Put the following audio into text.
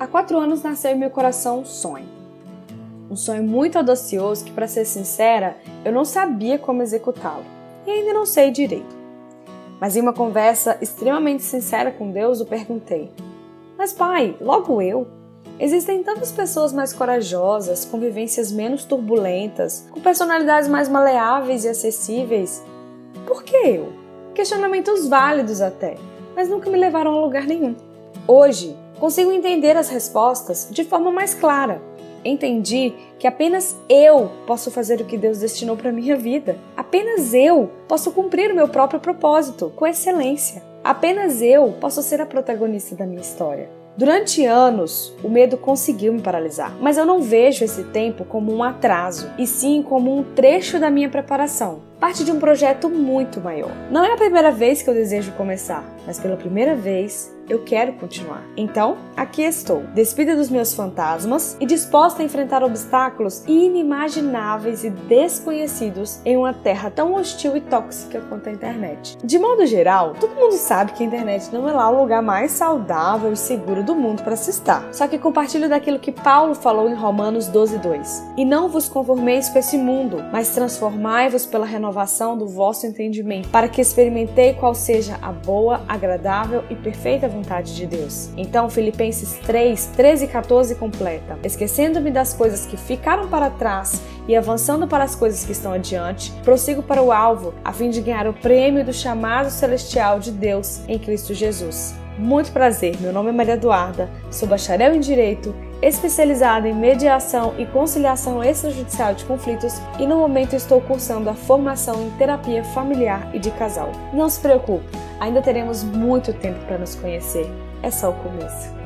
Há quatro anos nasceu em meu coração um sonho. Um sonho muito audacioso que, para ser sincera, eu não sabia como executá-lo e ainda não sei direito. Mas em uma conversa extremamente sincera com Deus, eu perguntei: Mas pai, logo eu? Existem tantas pessoas mais corajosas, com vivências menos turbulentas, com personalidades mais maleáveis e acessíveis. Por que eu? Questionamentos válidos até, mas nunca me levaram a lugar nenhum. Hoje, consigo entender as respostas de forma mais clara. Entendi que apenas eu posso fazer o que Deus destinou para minha vida. Apenas eu posso cumprir o meu próprio propósito com excelência. Apenas eu posso ser a protagonista da minha história. Durante anos, o medo conseguiu me paralisar, mas eu não vejo esse tempo como um atraso, e sim como um trecho da minha preparação, parte de um projeto muito maior. Não é a primeira vez que eu desejo começar, mas pela primeira vez eu quero continuar. Então, aqui estou, despida dos meus fantasmas e disposta a enfrentar obstáculos inimagináveis e desconhecidos em uma terra tão hostil e tóxica quanto a internet. De modo geral, todo mundo sabe que a internet não é lá o lugar mais saudável e seguro do mundo para se estar. Só que compartilho daquilo que Paulo falou em Romanos 12:2. E não vos conformeis com esse mundo, mas transformai-vos pela renovação do vosso entendimento, para que experimentei qual seja a boa, agradável e perfeita vontade vontade de Deus. Então, Filipenses 3, 13 e 14 completa: Esquecendo-me das coisas que ficaram para trás e avançando para as coisas que estão adiante, prossigo para o alvo, a fim de ganhar o prêmio do chamado celestial de Deus em Cristo Jesus. Muito prazer, meu nome é Maria Eduarda, sou bacharel em Direito, especializada em mediação e conciliação extrajudicial de conflitos e no momento estou cursando a formação em terapia familiar e de casal. Não se preocupe, ainda teremos muito tempo para nos conhecer. É só o começo.